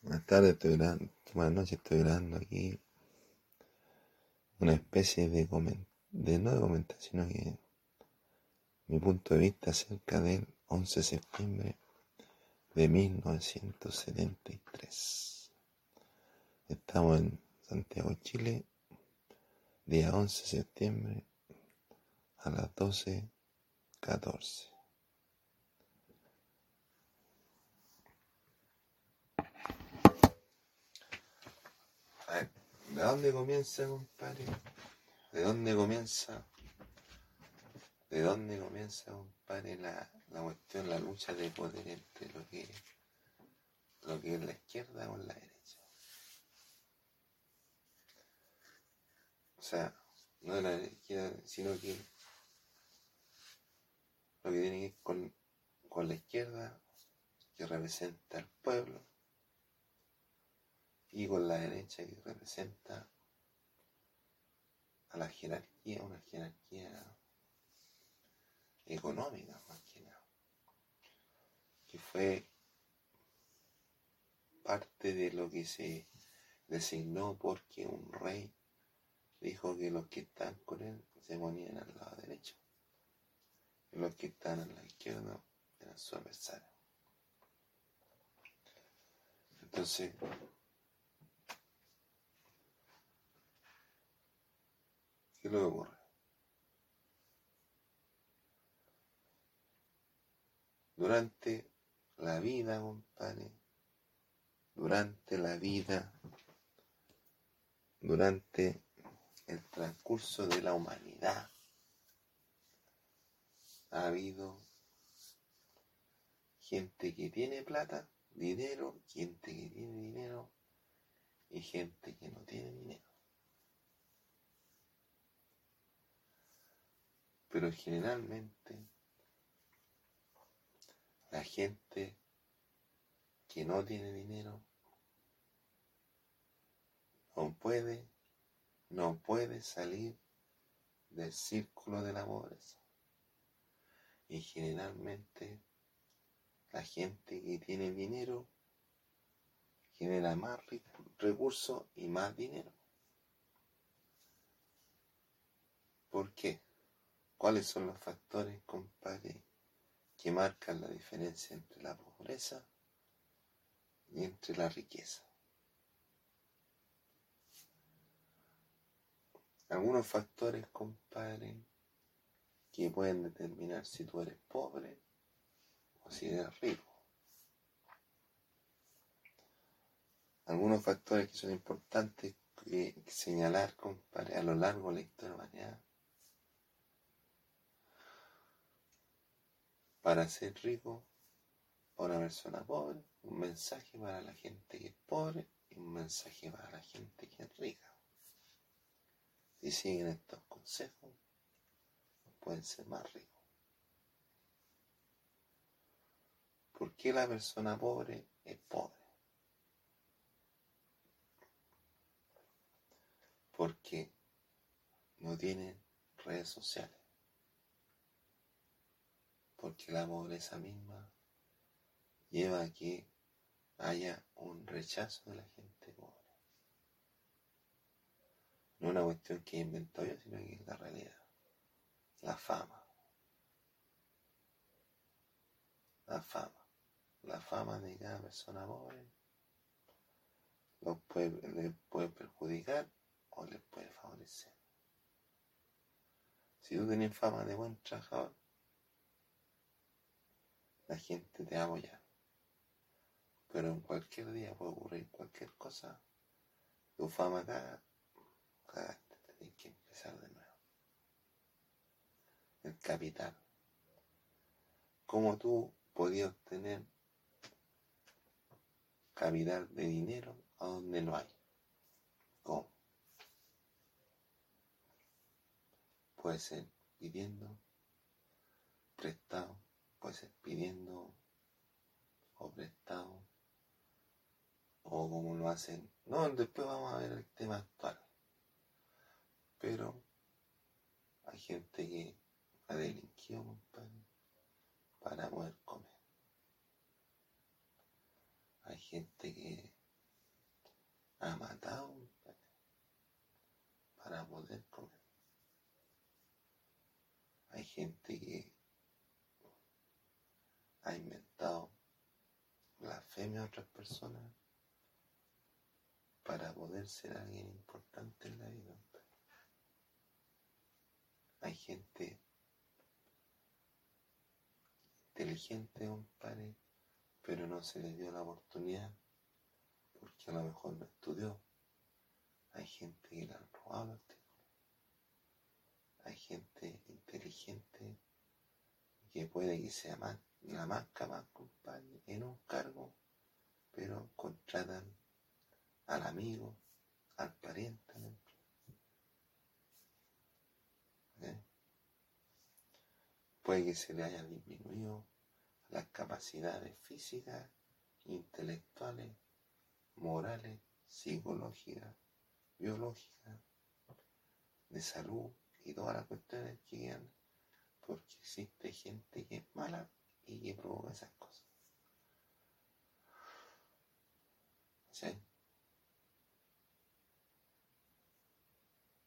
Buenas tardes, estoy grabando, buenas noches, estoy grabando aquí una especie de, comen, de no de comentario, sino que mi punto de vista acerca del 11 de septiembre de 1973. Estamos en Santiago, Chile, día 11 de septiembre a las 12.14. ¿De dónde comienza, compadre? ¿De dónde comienza? ¿De dónde comienza, compadre, la, la cuestión, la lucha de poder entre lo que, lo que es la izquierda con la derecha? O sea, no la izquierda, sino que lo que tiene que ver con, con la izquierda, que representa al pueblo, con la derecha que representa a la jerarquía, una jerarquía económica más que nada, que fue parte de lo que se designó porque un rey dijo que los que están con él se ponían al lado derecho y los que están a la izquierda eran su adversario. Entonces, ¿Qué ocurre? Durante la vida, compadre, durante la vida, durante el transcurso de la humanidad, ha habido gente que tiene plata, dinero, gente que tiene dinero y gente que no tiene dinero. Pero generalmente la gente que no tiene dinero no puede, no puede salir del círculo de la pobreza. Y generalmente la gente que tiene dinero genera más recursos y más dinero. ¿Por qué? ¿Cuáles son los factores, compadre, que marcan la diferencia entre la pobreza y entre la riqueza? Algunos factores, compadre, que pueden determinar si tú eres pobre o si eres rico. Algunos factores que son importantes que, señalar, compadre, a lo largo de la historia de la humanidad para ser rico para una persona pobre, un mensaje para la gente que es pobre y un mensaje para la gente que es rica. Si siguen estos consejos, pueden ser más ricos. ¿Por qué la persona pobre es pobre? Porque no tienen redes sociales porque la pobreza misma lleva a que haya un rechazo de la gente pobre. No una cuestión que inventó yo, sino que es la realidad. La fama. La fama. La fama de cada persona pobre puede, les puede perjudicar o les puede favorecer. Si tú tienes fama de buen trabajador, la gente te va a apoyar. Pero en cualquier día puede ocurrir cualquier cosa. Tu fama acá, cagaste, tenés que empezar de nuevo. El capital. ¿Cómo tú podías obtener capital de dinero a donde no hay? ¿Cómo? Puede ser pidiendo, prestado, puede ser pidiendo o prestado o como lo hacen. No, después vamos a ver el tema actual. Pero hay gente que ha delinquido, compadre, para poder comer. Hay gente que ha matado para poder comer. Hay gente que ha inventado a otras personas para poder ser alguien importante en la vida. Hay gente inteligente, compadre, pero no se le dio la oportunidad porque a lo mejor no estudió. Hay gente que le han robado. Hay gente inteligente que puede que sea más, la más compadre, en un cargo, pero contratan al amigo, al pariente, ¿Eh? Puede que se le haya disminuido las capacidades físicas, intelectuales, morales, psicológicas, biológicas, de salud y todas las cuestiones que quedan, porque existe gente que es mala y que provoca esas cosas. ¿Sí?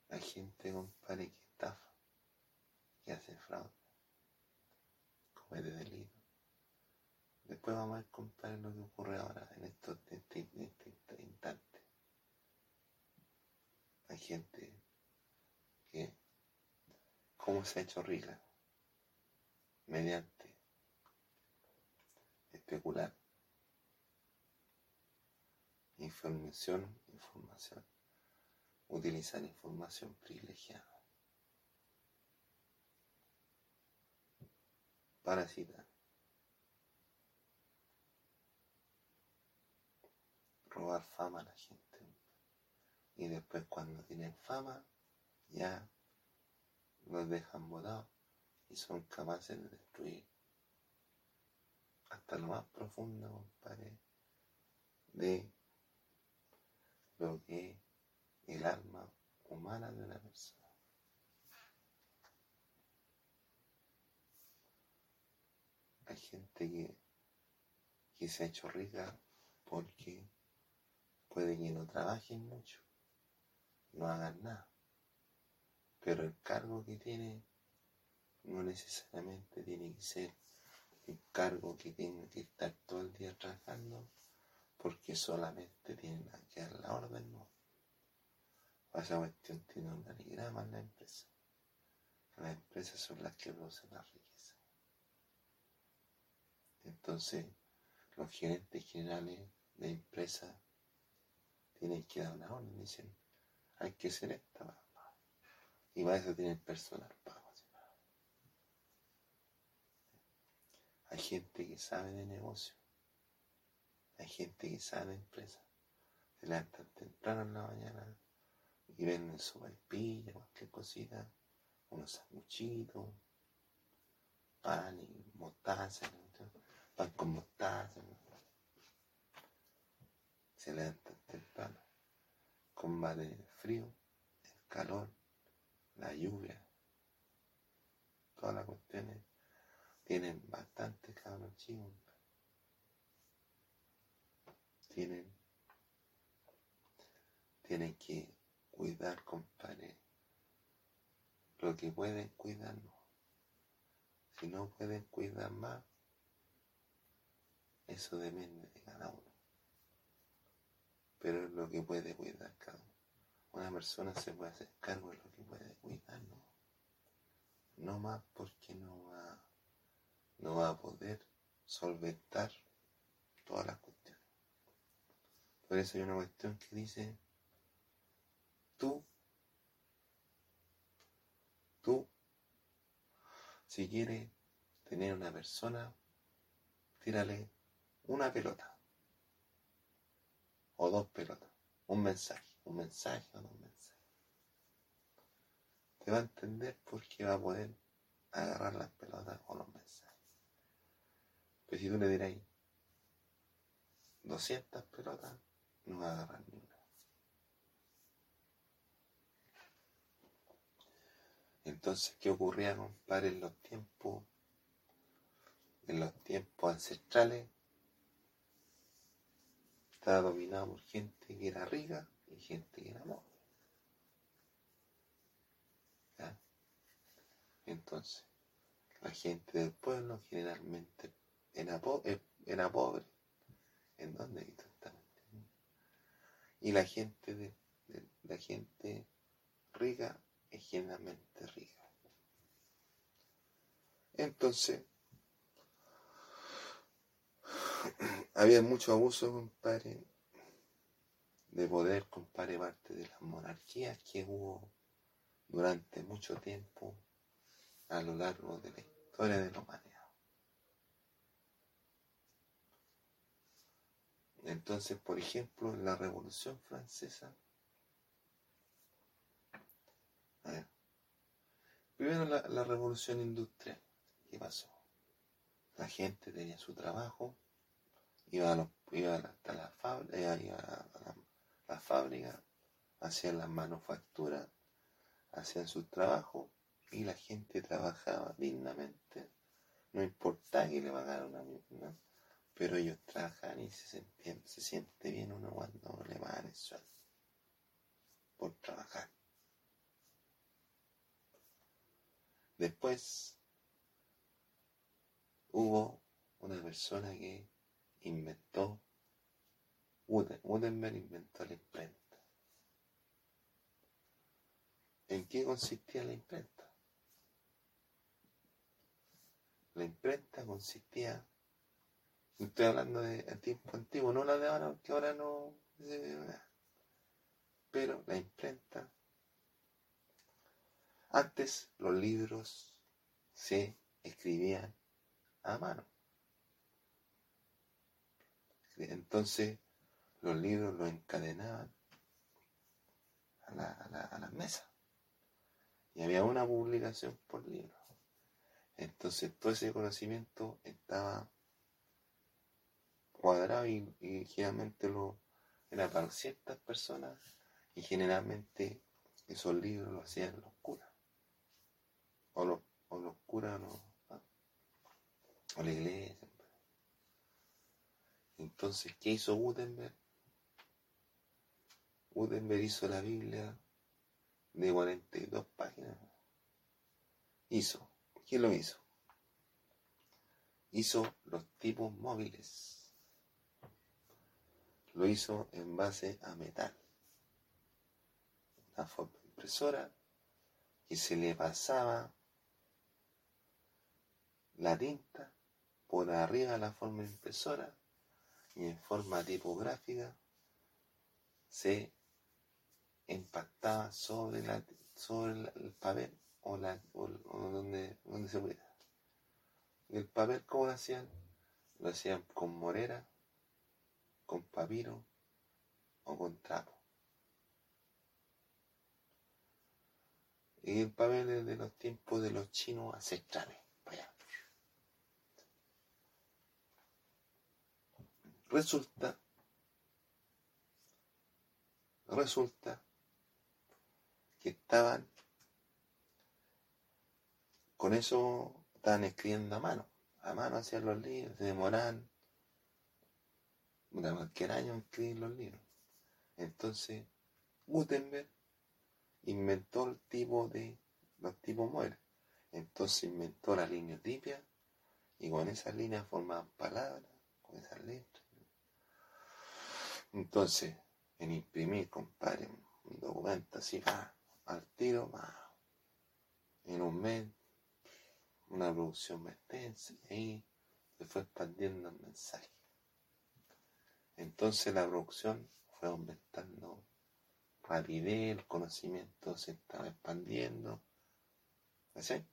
Hay gente, compadre, que estafa, que hace fraude, comete delito. Después vamos a ver, compadre, lo que ocurre ahora, en estos este, este instantes. Hay gente que, ¿cómo se ha hecho rica? Mediante especular. Información, información. Utilizar información privilegiada. Parasitar. robar fama a la gente. Y después cuando tienen fama, ya los dejan botados y son capaces de destruir hasta lo más profundo, compadre, de lo que el alma humana de una persona. Hay gente que, que se ha hecho rica porque Puede que no trabajen mucho, no hagan nada, pero el cargo que tiene no necesariamente tiene que ser un cargo que tiene que estar todo el día trabajando porque solamente tienen que dar la orden, no. Esa cuestión tiene un organigrama en la empresa. Las empresas son las que producen la riqueza. Entonces, los gerentes generales de empresas tienen que dar una orden, dicen, hay que ser esta, y para eso tienen personal pago. Hay gente que sabe de negocio, hay gente que sabe de empresa, se levantan temprano en la mañana y venden su vaipilla, cualquier cosita, unos sanguchitos, pan y mostaza, pan con mostaza, se levantan temprano, combate el frío, el calor, la lluvia, todas las cuestiones tienen bastante cabros chicos. Tienen, tienen que cuidar, compadre, lo que pueden cuidar, no. Si no pueden cuidar más, eso depende de cada uno pero es lo que puede cuidar cada uno. Una persona se puede hacer cargo de lo que puede cuidar, no, no más porque no va, no va a poder solventar todas las cuestiones. Por eso hay una cuestión que dice, tú, tú, si quieres tener una persona, tírale una pelota o dos pelotas. Un mensaje, un mensaje o dos mensajes. Te va a entender porque va a poder agarrar las pelotas o los mensajes. Pero si tú le dirás 200 pelotas, no va a agarrar ni una. Entonces, ¿qué ocurría, compadre, en los tiempos, en los tiempos ancestrales? estaba dominado por gente que era rica y gente que era pobre. Entonces, la gente del pueblo generalmente era, eh, pobre. ¿En dónde? Y la gente de, la gente rica es rica. Entonces, había mucho abuso, compadre, de poder, compadre, parte de las monarquías que hubo durante mucho tiempo a lo largo de la historia de la humanidad. Entonces, por ejemplo, en la Revolución Francesa, primero la, Revolución Industrial, ¿qué pasó? La gente tenía su trabajo, iba, hasta la fábrica, iba a la, fábrica, hacían las manufacturas, hacían su trabajo y la gente trabajaba dignamente. No importaba que le pagaran una, misma, pero ellos trabajan y se, se siente bien uno cuando le pagan el sueldo por trabajar. Después hubo una persona que inventó, Gutenberg inventó la imprenta. ¿En qué consistía la imprenta? La imprenta consistía, estoy hablando de tiempo antiguo, no la de ahora, porque ahora no... Pero la imprenta, antes los libros se escribían a mano. Entonces los libros los encadenaban a la, a la, mesa. Y había una publicación por libro. Entonces todo ese conocimiento estaba cuadrado y, generalmente lo era para ciertas personas y generalmente esos libros lo hacían los curas. O los, o los curas no, o la iglesia. Entonces, ¿qué hizo Gutenberg? Gutenberg hizo la Biblia de 42 páginas. Hizo. ¿Quién lo hizo? Hizo los tipos móviles. Lo hizo en base a metal. Una forma impresora y se le pasaba la tinta por arriba de la forma impresora y en forma tipográfica se empastaba sobre, la, sobre el papel o, la, o, donde, donde se pudiera. El papel, ¿cómo lo hacían? Lo hacían con morera, con papiro o con trapo. Y el papel es de los tiempos de los chinos ancestrales. Resulta, resulta que estaban, con eso estaban escribiendo a mano, a mano hacían los libros, se demoraban cualquier año escribir los libros. Entonces, Gutenberg inventó el tipo de, los tipos mueren. Entonces inventó la línea tipia y con esas líneas formaban palabras, con esas letras. Entonces, en imprimir, compadre, un documento así, va, al tiro, va, en un mes, una producción más y ahí se fue expandiendo el mensaje. Entonces la producción fue aumentando rapidez, el conocimiento se estaba expandiendo. ¿Así?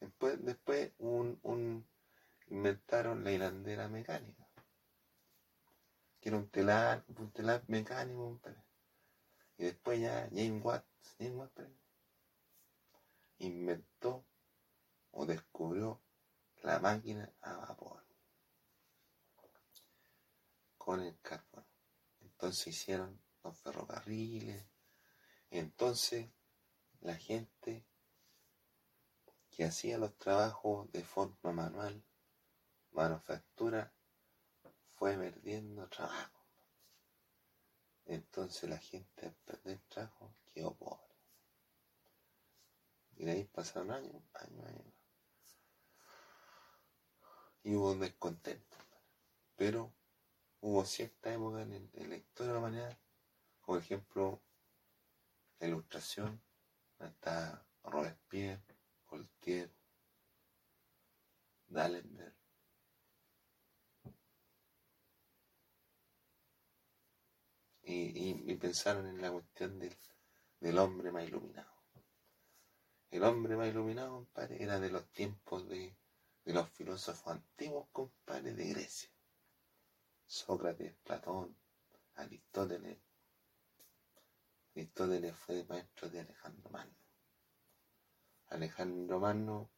Después, después inventaron la hilandera mecánica que un telar, un telar mecánico, y después ya James Watts, James Watts inventó o descubrió la máquina a vapor con el carbón. Entonces hicieron los ferrocarriles. Entonces la gente que hacía los trabajos de forma manual, manufactura, fue perdiendo trabajo. Entonces la gente al perder trabajo quedó pobre. Y de ahí pasaron años, años, años. Y hubo un descontento. Pero hubo cierta época en, la historia de la humanidad, como ejemplo, la ilustración, está Robespierre, Voltaire, Dallenberg. Y, pensaron en la cuestión del, del, hombre más iluminado. El hombre más iluminado, compadre, era de los tiempos de, de los filósofos antiguos, compadre, de Grecia. Sócrates, Platón, Aristóteles. Aristóteles fue maestro de Alejandro Magno. Alejandro Magno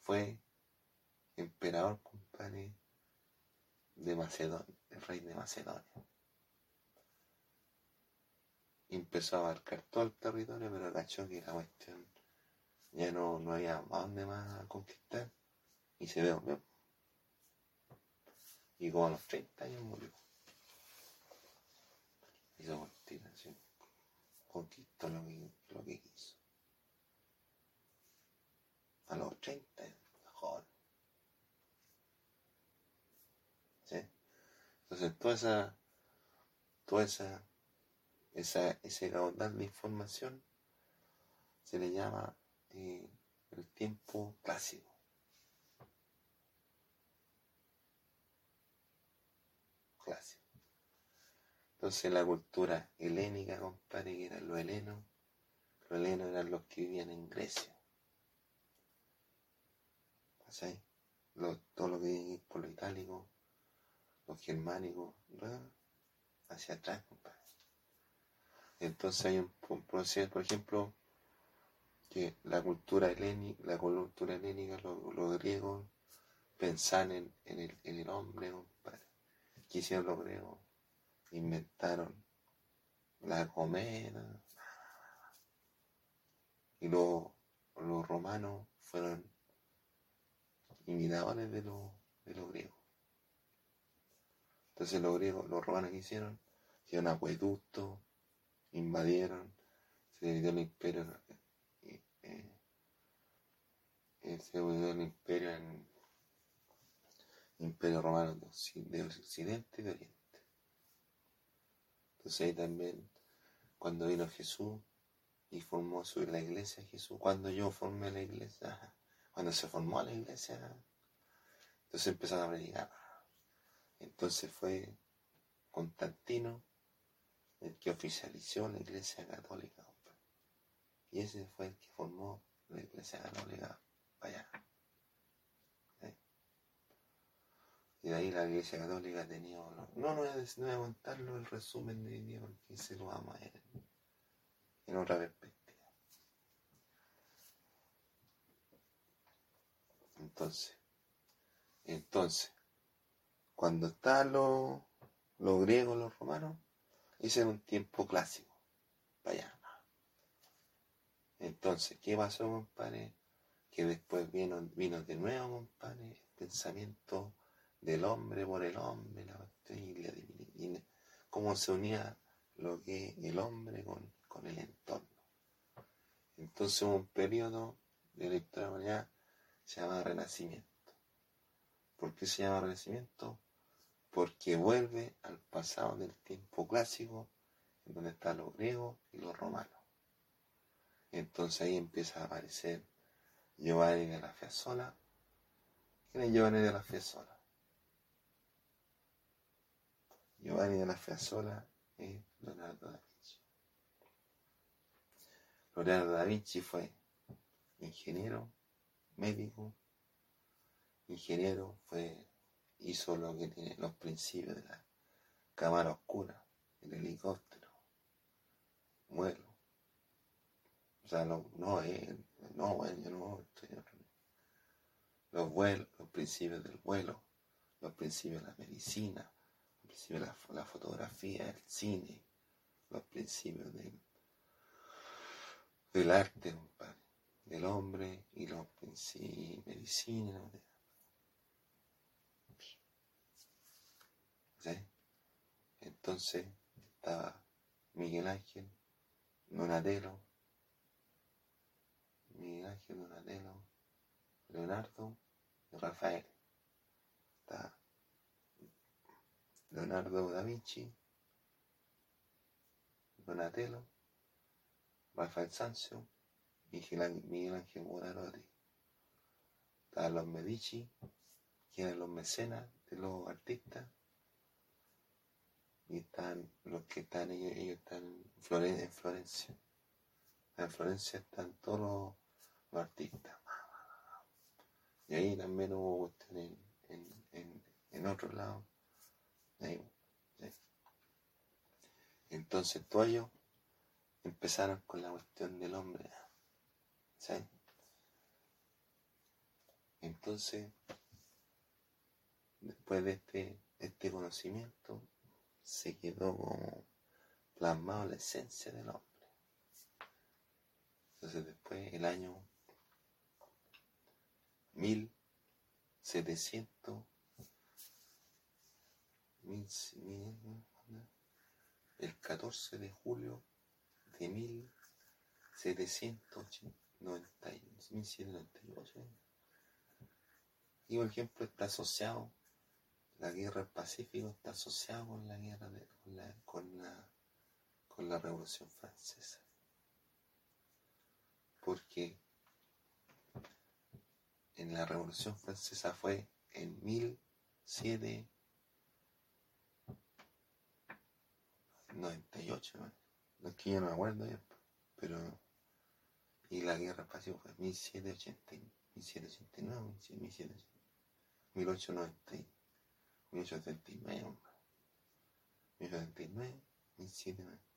fue emperador, compadre, de Macedonia, el rey de Macedonia. Empezó a abarcar todo el territorio, pero cachó que la cuestión ya no, no había más donde más conquistar y se ve, Y como a los 30 años murió. Hizo continuación. Conquistó lo que, lo que quiso. A los 30 mejor. Entonces toda esa, toda esa, esa, ese caudal de información se le llama eh, el tiempo. Clásico. Entonces la cultura helénica, compadre, que eran los helenos, los helenos eran los que vivían en Grecia. ¿Sí? todo lo que viene por lo itálico, los germánicos, hacia atrás, compadre. Entonces hay un, proceso, por ejemplo, que la cultura helénica, la cultura helénica, los, griegos pensaban en, el, en el hombre, compadre. ¿Qué hicieron los griegos? Inventaron la comida. Y los, los romanos fueron imitadores de, de los griegos. Entonces los griegos, los romanos que hicieron, hicieron acueductos, invadieron, se dividió el imperio, eh, eh, se dividió el imperio en imperio romano de, occidente y de oriente. Entonces ahí también, cuando vino Jesús y formó su, la iglesia Jesús, cuando yo formé la iglesia, cuando se formó la iglesia, entonces empezaron a predicar entonces fue Constantino el que oficializó la Iglesia Católica. Y ese fue el que formó la Iglesia Católica allá. Y de ahí la Iglesia Católica ha tenido... No, no, a, no voy a contarlo el resumen de hoy porque se lo vamos a en otra perspectiva. Entonces, entonces, cuando estaban los, griegos, los romanos, era un tiempo clásico. Vaya. Entonces, ¿qué pasó, compadre? Que después vino, vino de nuevo, compadre, el pensamiento del hombre por el hombre, la y cómo se unía lo que el hombre con, con el entorno. Entonces un periodo de la historia de la se llama Renacimiento. ¿Por qué se llama Renacimiento? porque vuelve al pasado del tiempo clásico, en donde están los griegos y los romanos. Entonces ahí empieza a aparecer Giovanni de la Fiasola. ¿Quién es Giovanni de la Fiasola? Giovanni de la es Leonardo da Vinci. Leonardo da Vinci fue ingeniero, médico, ingeniero, fue hizo lo que tiene los principios de la cámara oscura, el helicóptero, vuelo. O sea, no, no, eh, no, bueno, yo no estoy Los vuelos, los principios del vuelo, los principios de la medicina, los principios de la, fotografía, el cine, los principios del, del arte, del hombre y los principios, medicina, Entonces estaba Miguel Ángel, Donatello, Miguel Ángel, Donatello, Leonardo y Rafael. Está Leonardo da Vinci, Donatello, Rafael Sanzio Miguel Ángel Buonarroti. Estaban los Medici, eran los mecenas de los artistas, y están los que están, ellos, están en, Florencia. En Florencia están todos los, artistas. Y ahí también hubo cuestiones en, en, en, otro lado. Entonces todos ellos empezaron con la cuestión del hombre. Entonces, después de este, este conocimiento, se quedó como plasmado la esencia del hombre. Entonces después, el año 1700, el 14 de julio de 1798, y por ejemplo está asociado la guerra del Pacífico está asociada con la guerra de, con, la, con, la, con la Revolución Francesa. Porque en la Revolución Francesa fue en 1798, ¿no? no es que yo no me acuerdo bien, pero y la guerra del Pacífico fue en 1780, 1789, 1890. 1879, 1879, 1790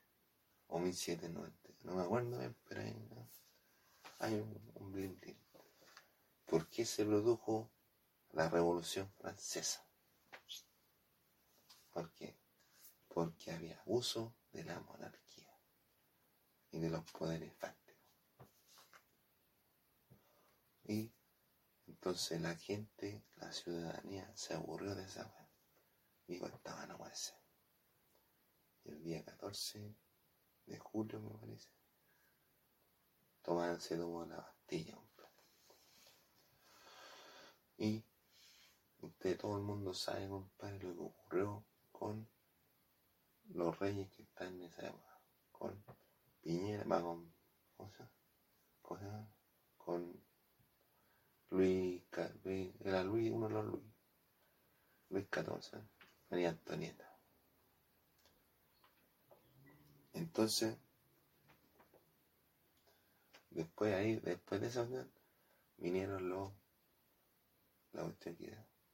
o 1790, no me acuerdo bien, pero hay, un, un ¿Por qué se produjo la Revolución Francesa? ¿Por qué? Porque había abuso de la monarquía y de los poderes fácticos. Y entonces la gente, la ciudadanía, se aburrió de esa Digo, estaban a muerse. Y el día 14 de julio, me parece, tomaron, se tomó la Bastilla, Y usted, todo el mundo sabe, compadre, lo que ocurrió con los reyes que están en esa época. Con Piñera, va con, ¿cómo se llama? Con Luis, era Luis, uno de los Luis, Luis XIV. María Antonieta. Entonces, después ahí, después de eso, vinieron los, la cuestión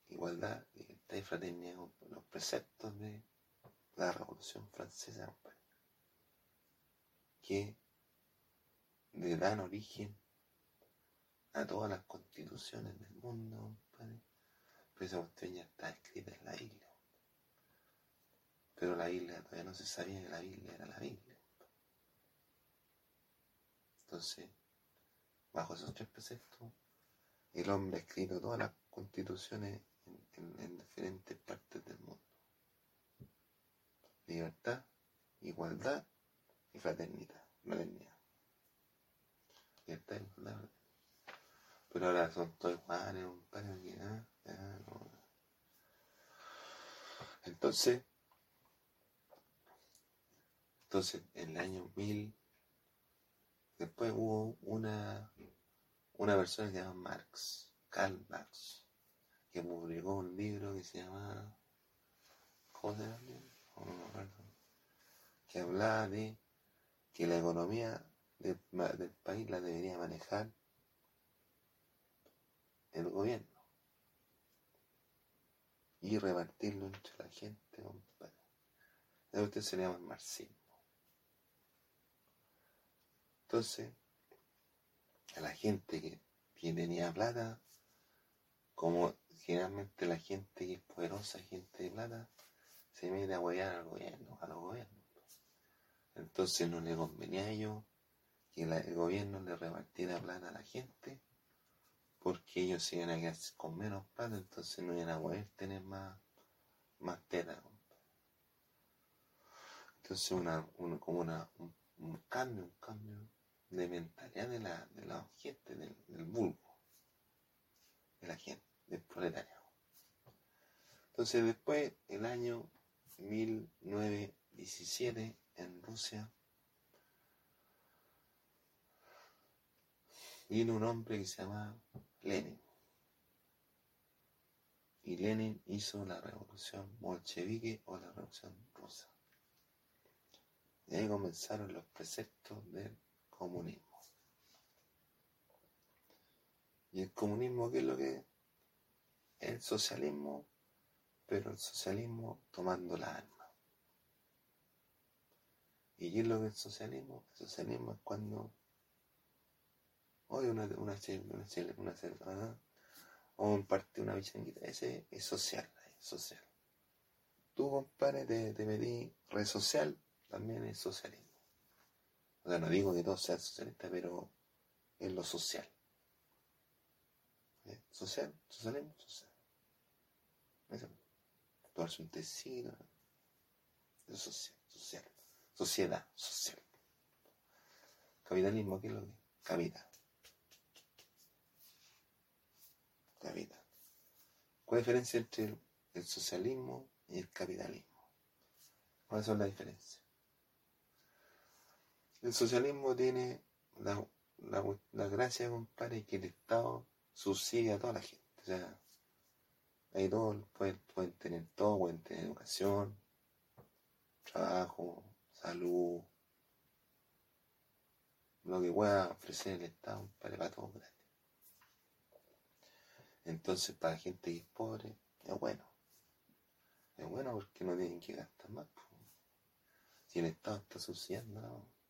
igualdad, y fraternidad, los preceptos de la Revolución Francesa, que le dan origen a todas las constituciones del mundo, pero esa cuestión está escrita en la isla. Pero la Biblia todavía no se sabía que la Biblia era la Biblia. Entonces, bajo esos tres preceptos, el hombre ha escrito todas las constituciones en, diferentes partes del mundo. Libertad, igualdad y fraternidad. Fraternidad. Libertad, igualdad, Pero ahora son todos iguales, un par de no. Entonces, entonces, en el año 1000, después hubo una, una persona que se llama Marx, Karl Marx, que publicó un libro que se llama, ¿cómo se? Que hablaba de que la economía del, país la debería manejar el gobierno y repartirlo entre la gente, compadre. Eso usted se llama marxismo. Entonces, a la gente que, tenía plata, como generalmente la gente que es poderosa, gente de plata, se mete a huear al gobierno, a los gobiernos. Entonces no le convenía a ellos que el gobierno le repartiera plata a la gente, porque ellos se iban a quedar con menos plata, entonces no iban a poder tener más, más tela. Entonces, una, como una, un, cambio, un cambio de mentalidad de la, de la gente, del, del vulgo, de la gente, del proletario. Entonces, después, el año 1917, en Rusia, vino un hombre que se llama Lenin. Y Lenin hizo la revolución bolchevique o la revolución rusa. Y ahí comenzaron los preceptos del comunismo. ¿Y el comunismo qué es lo que? El socialismo, pero el socialismo tomando la arma. ¿Y qué es lo que es socialismo? El socialismo es cuando hoy una, una, una, una, una o un partido, una bichanguita, ese es social, es social. Tú, compadre, te, te pedí red social, también es socialismo. O sea, no digo que todo sea socialista, pero es lo social. ¿Eh? Social, socialismo, social. Eso. Su intestino. Es social, social. Sociedad, social. Capitalismo, ¿qué es lo que? Capital. Capital. ¿Cuál es la diferencia entre el socialismo y el capitalismo? ¿Cuáles son las diferencias? El socialismo tiene la, la, gracia, compadre, que el Estado subsidia a toda la gente. O sea, ahí todos pueden, pueden tener todo, pueden tener educación, trabajo, salud, lo que pueda ofrecer el Estado, para todos gratis. Entonces, para la gente que es pobre, es bueno. Es bueno porque no tienen que gastar más. Si el Estado está subsidiando, no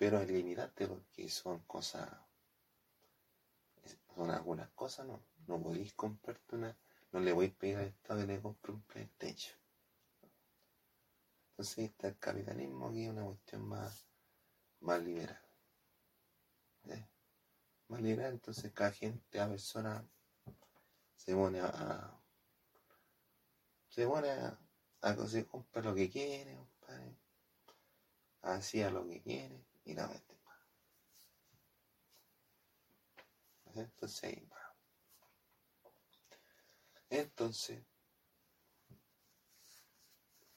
pero es limitante porque son cosas, son algunas cosas, no, no podéis comprarte una, no le voy a pedir al Estado que le compre un PlayStation. Entonces está el capitalismo aquí es una cuestión más, más liberal. Más liberal, entonces cada gente, cada persona se pone a, se pone a, a, se compra lo que quiere, compadre. Así a lo que quiere y la vende Entonces Entonces,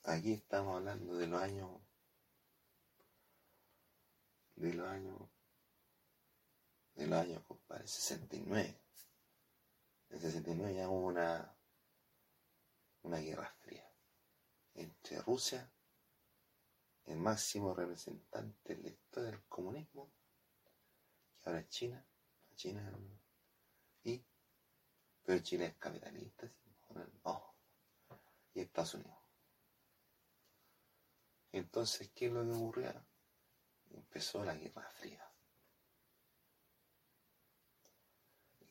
aquí estamos hablando de los años, de los años, de los años, compadre, 69. En 69 ya hubo una, una guerra fría entre Rusia el máximo representante de la historia del comunismo, que ahora es China, China y pero Chile es capitalista, no, y Estados Unidos. Entonces, ¿qué es lo que ocurría? Empezó la Guerra Fría.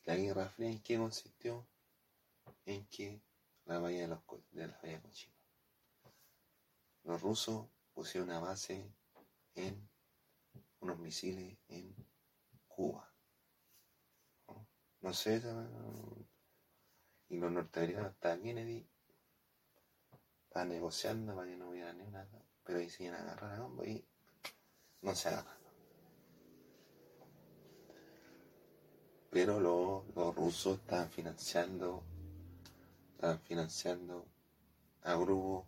La Guerra Fría en qué consistió? En que la bahía de, los, de la bahía Cochina. Los rusos pusieron una base en unos misiles en Cuba. No, sé, y los norteamericanos hasta Kennedy estaban negociando para que no hubiera ni una, pero ahí siguen agarrar a combo y no se agarran. Pero los, rusos estaban financiando, estaban financiando a grupos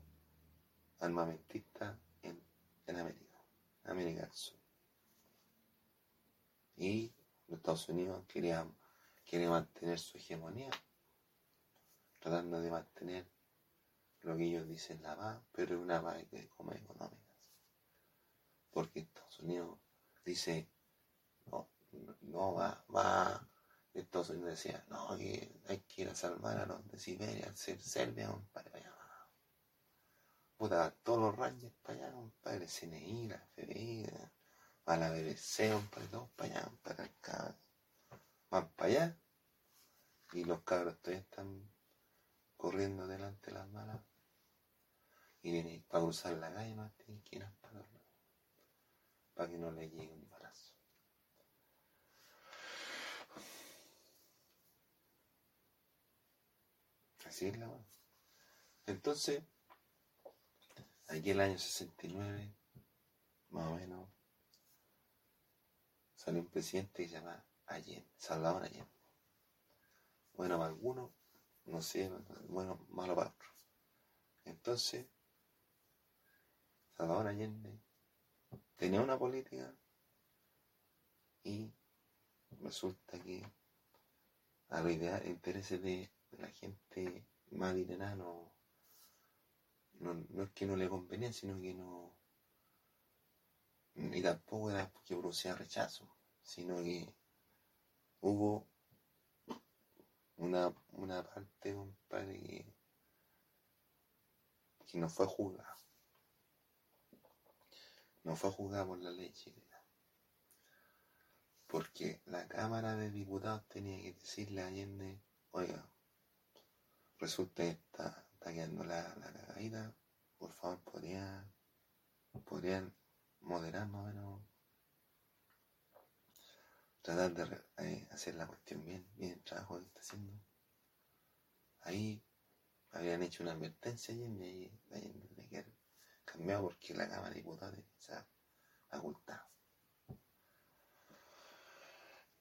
armamentistas en América, América del Sur. Y los Estados Unidos quería, mantener su hegemonía, tratando de mantener lo que ellos dicen la paz, pero es una paz como económica. Porque Estados Unidos dice, no, no va, va, Estados Unidos decía, no, que hay que ir a salvar a los de Siberia, a Serbia, para allá puta, todos los rangers para allá, compadre, CNI, la FBI, a la BBC, compadre, todos para allá, acá, van para allá, y los cabros todavía están corriendo delante de las malas, y vienen para cruzar la calle, no tienen que ir para que no le llegue un balazo. Así es la Entonces, aquí el año 69, más o menos, salió un presidente que se llama Allende, Salvador Allende. Bueno para algunos, no sé, bueno, malo para otros. Entonces, Salvador Allende tenía una política y resulta que a los intereses de, la gente más adinerada no, no, es que no le convenía, sino que no. Y tampoco era porque producía rechazo, sino que hubo una, una parte, compadre, que, que no fue juzgada. No fue juzgada por la ley chilena porque la Cámara de Diputados tenía que decirle a Allende, oiga, resulta que está, quedando la, la cagadita, por favor, podría, podrían moderar más o menos, tratar de eh, hacer la cuestión bien, bien el trabajo que está haciendo. Ahí habían hecho una advertencia y Allende le cambiado porque la Cámara de Diputados se ha ocultado.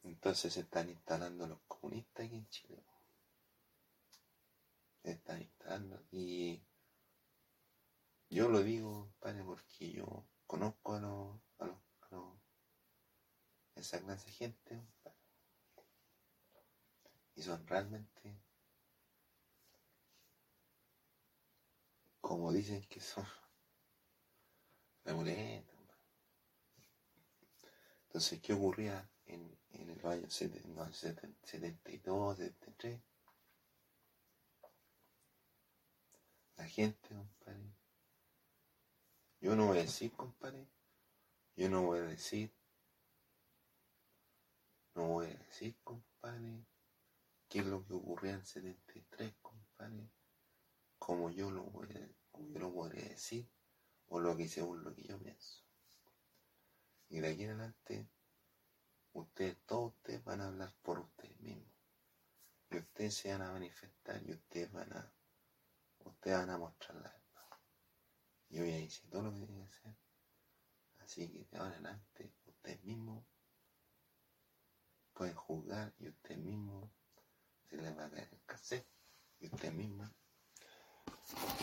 Entonces se están instalando los comunistas aquí en Chile. Se están instalando y yo lo digo, padre, porque yo conozco a los, a los de gente, y son realmente como dicen que son violentos. Entonces, ¿qué ocurría en, en el año 72, 73. La gente, compadre. Yo no voy a decir, compadre. Yo no voy a decir. No voy a decir, compadre. ¿Qué es lo que ocurrió en el 73, compadre? Como yo lo voy a, como yo lo podría decir. O lo que según lo que yo pienso. Y de aquí en adelante ustedes, todos ustedes van a hablar por ustedes mismos. Y ustedes se van a manifestar y ustedes van a, ustedes van a mostrar la verdad. Yo ya hice todo lo que tenía que hacer. Así que de ahora en adelante, ustedes mismos pueden juzgar y ustedes mismos se les va a caer el cassette y ustedes mismos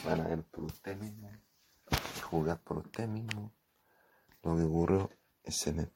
van a ver por ustedes mismos, jugar por ustedes mismos lo que ocurrió en 73.